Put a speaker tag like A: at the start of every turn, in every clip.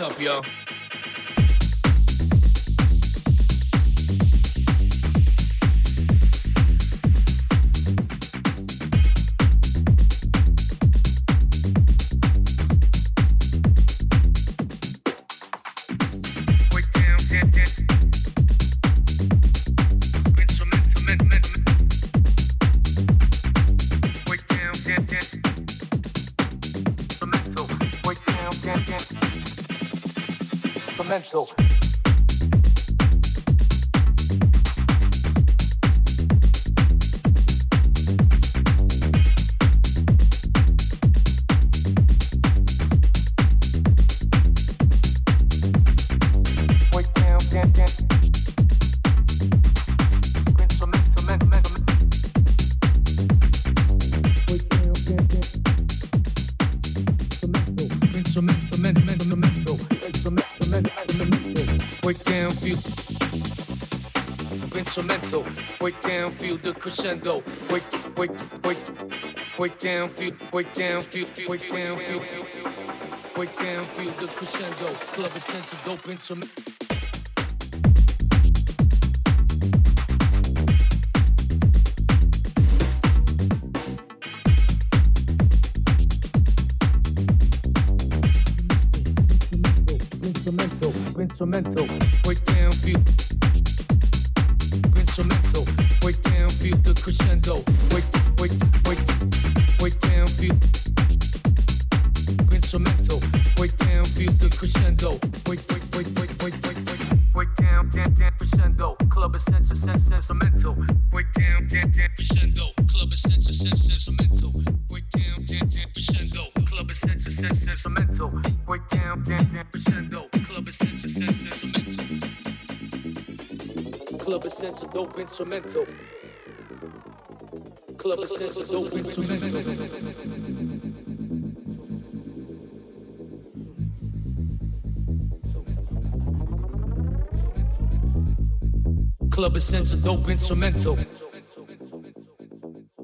A: up,
B: y'all.
C: down,
B: feel the crescendo. Break, break, break, break down, feel, break down, feel, break down, feel, break down, feel the crescendo. Club is sent to dope instrument. instrumental. Club sense dope instrumental. Club Essential Dope Instrumental.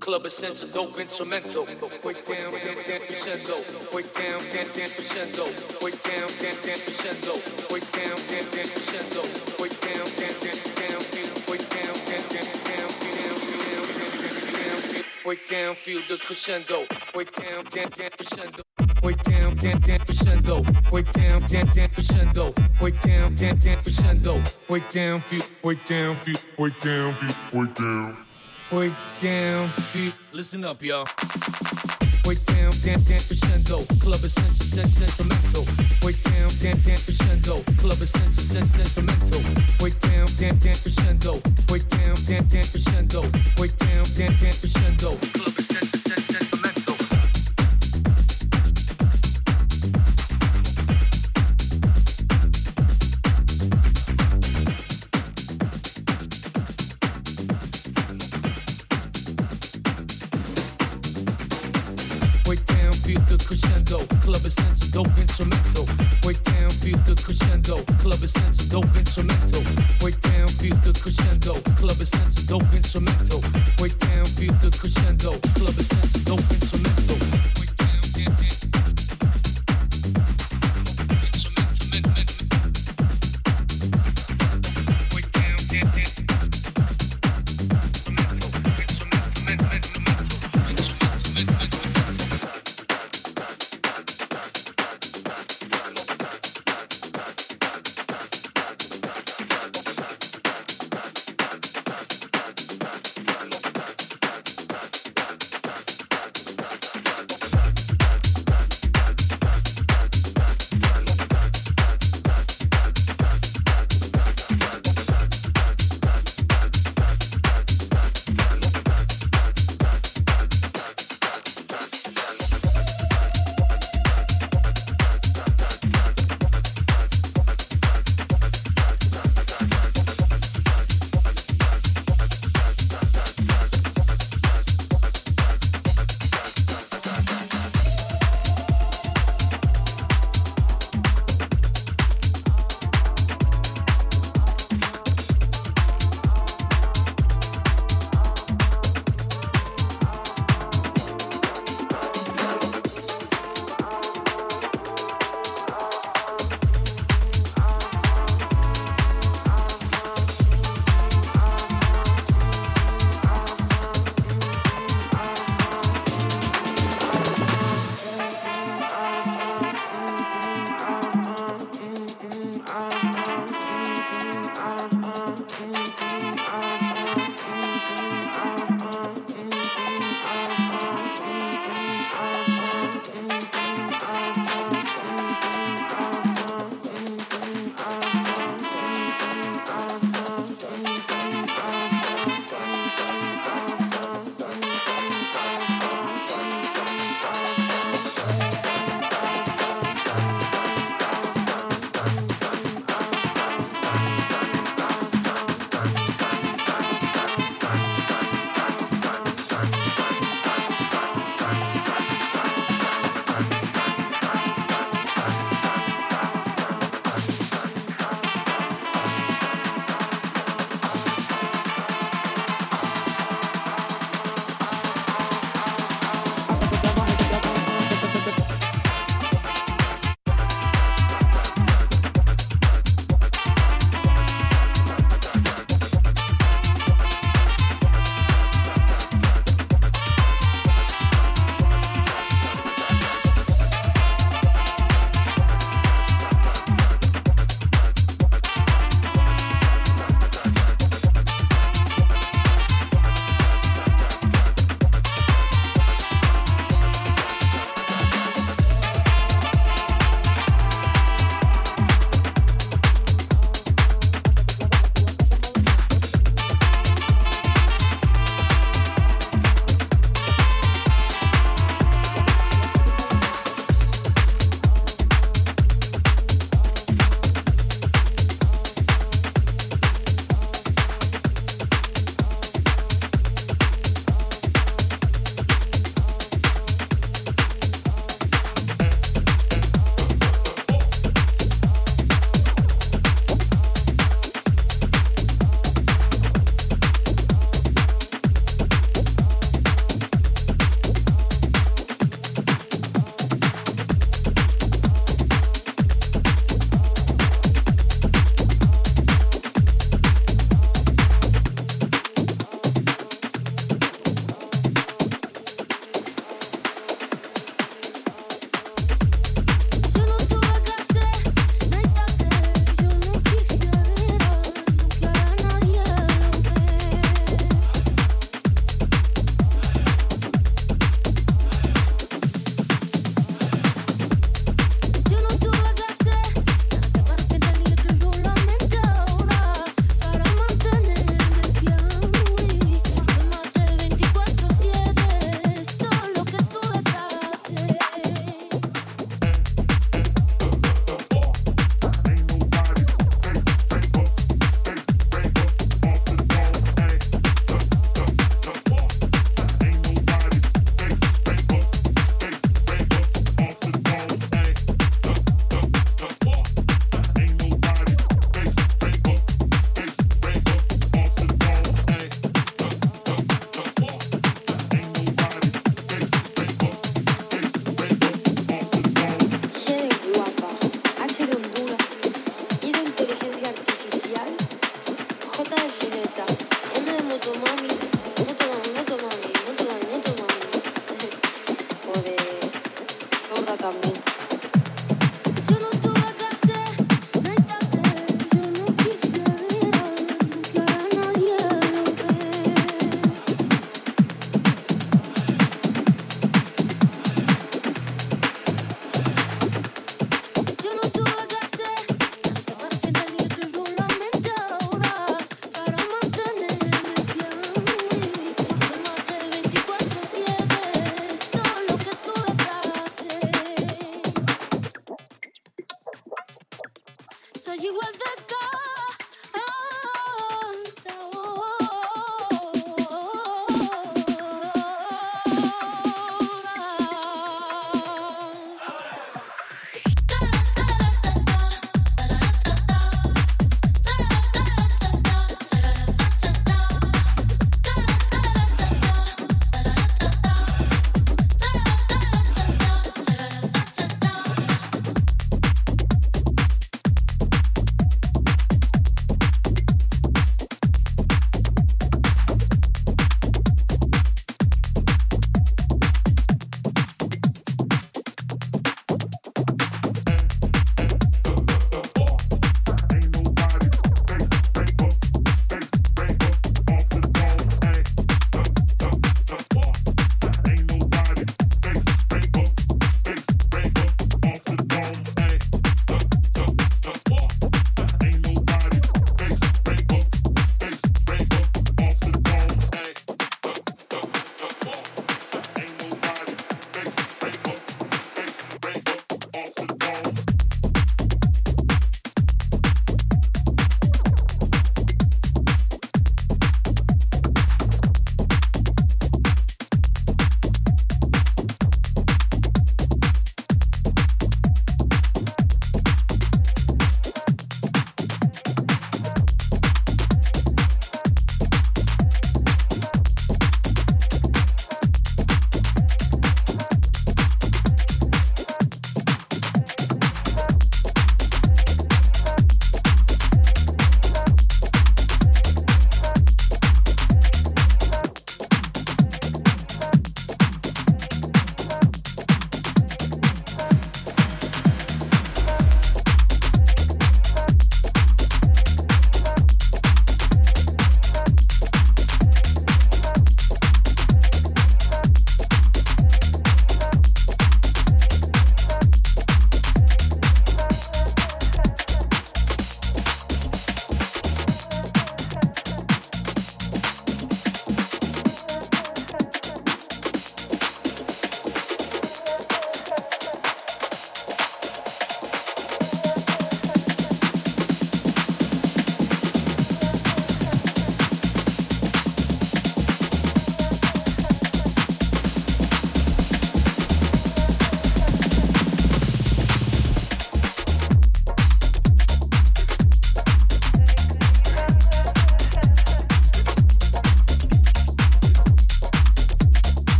B: Club Essential Dope Instrumental. Break down, down, down, crescendo. Break down, down, down, crescendo. Break down, down, down, crescendo. Break down, down, down, crescendo. Break down, down, down. Break down, feel the crescendo, break down, down, down, crescendo. Break down, down, down, crescendo. Break down, down, down, crescendo. Break down, feel, break down, feel, break down, feel, break down. Break down, feel. Listen up, y'all. Break down, down, down, crescendo. Club essential, sense, sentimental. Break down, down, down, crescendo. Club essential, sense, sentimental. Break down, down, down, crescendo. Break down, down, down, crescendo. Break down, down, down, crescendo. Club essential, sense, sentimental. Club essential, dope instrumental. Break down, feel the crescendo. Club essential, dope instrumental. Break down, feel the crescendo. Club essential, dope instrumental. Break down, feel the crescendo. Club essential, dope instrumental. Break down, down. Instrumental,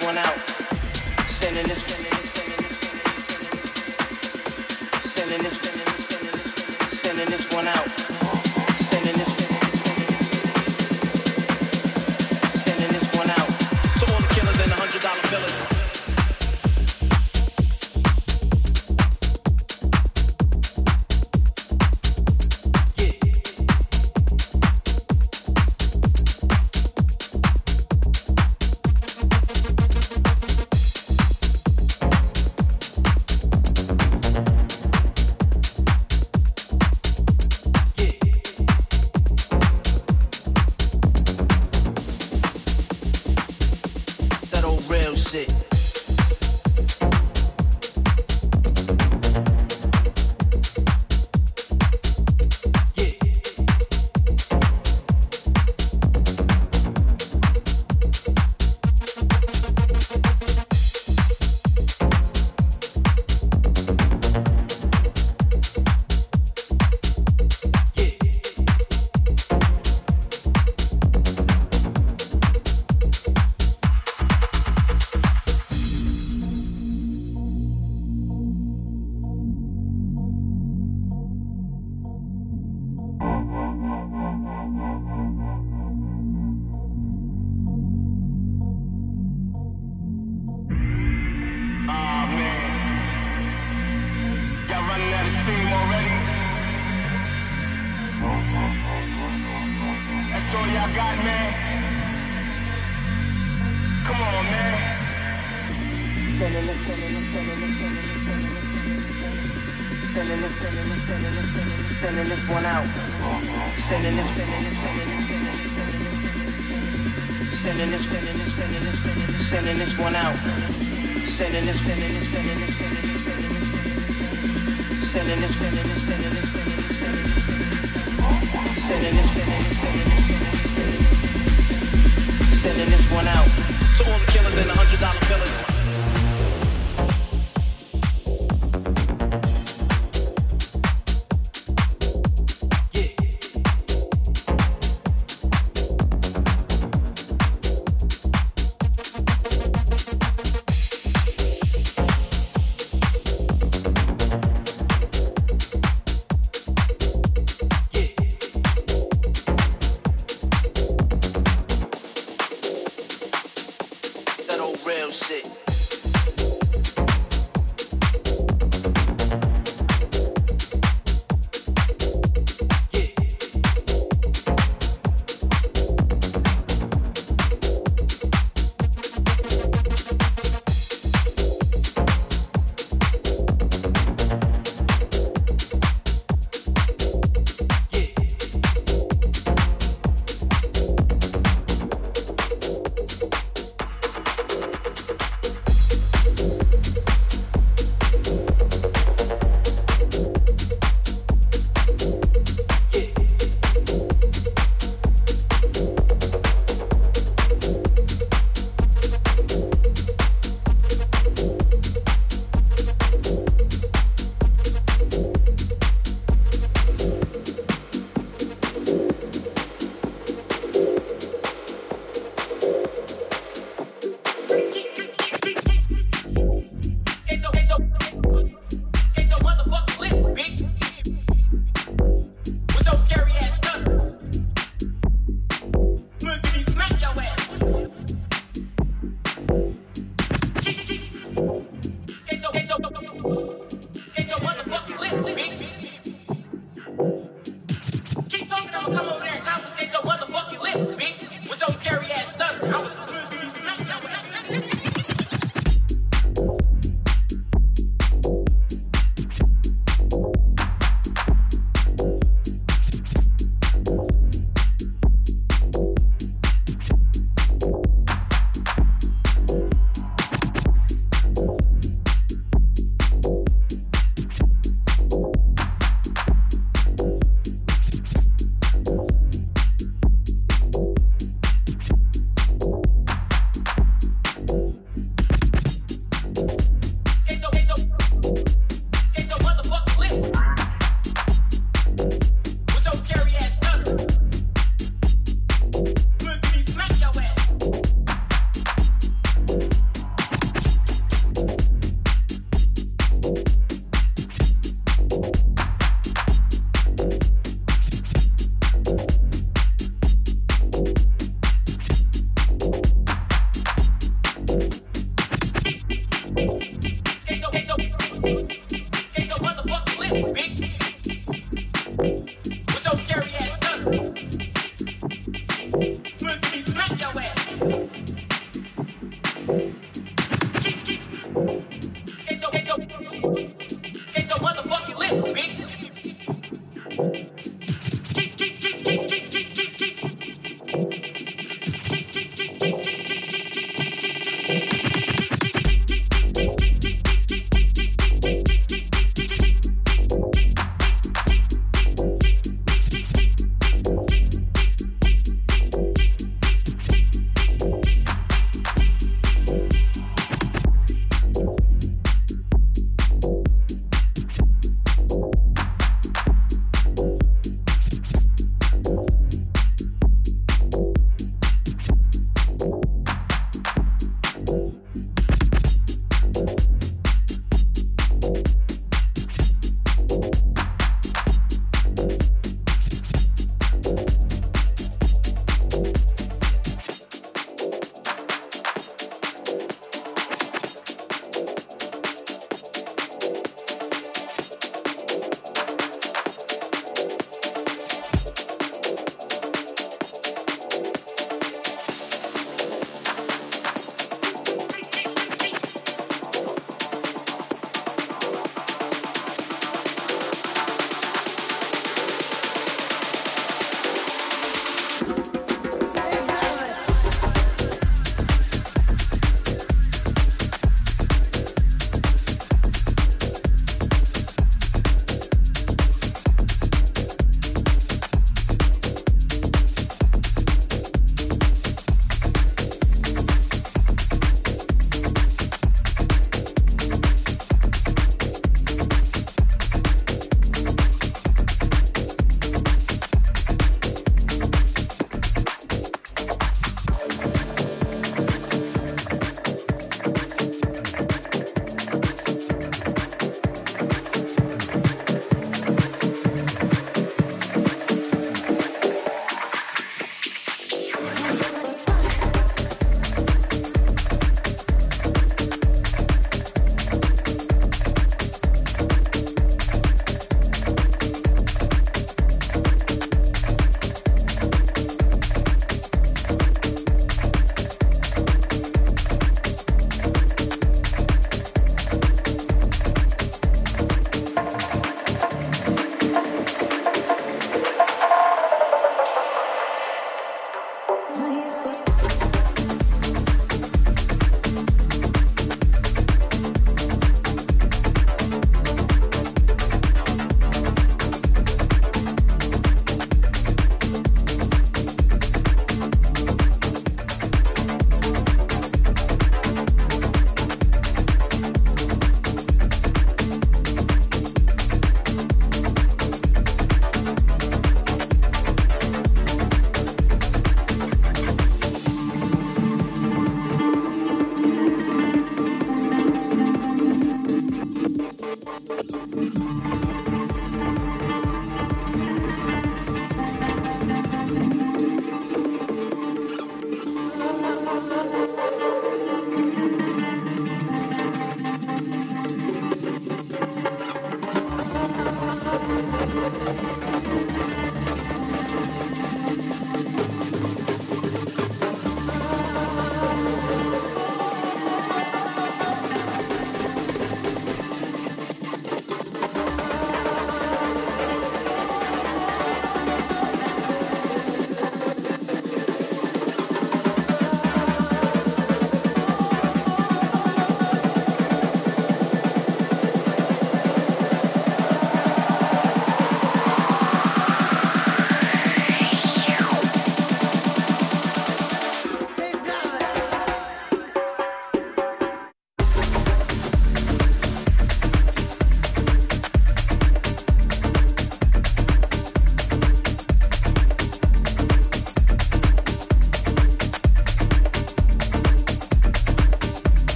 B: Sending this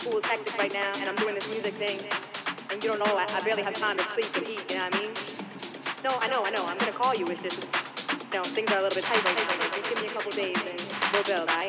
D: Cool tactic right now, and I'm doing this music thing, and you don't know, I, barely have time to sleep and eat, you know what I mean? No, I know, I know, I'm gonna call you, it's just, you know, things are a little bit tight right now. Just give me a couple days and we'll build, right?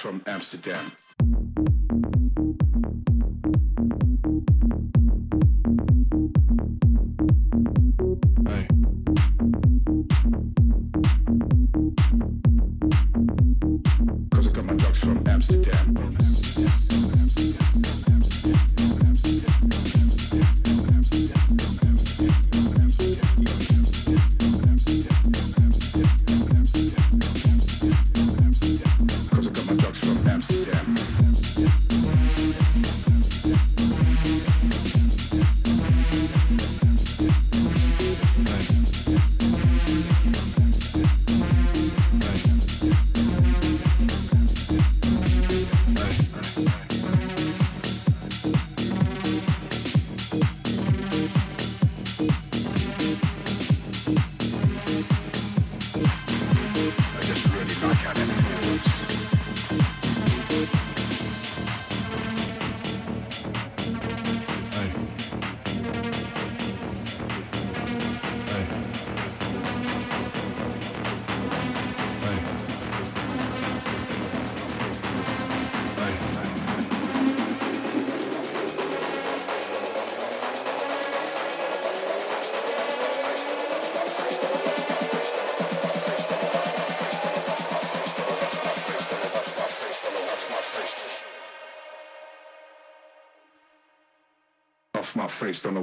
E: from Amsterdam.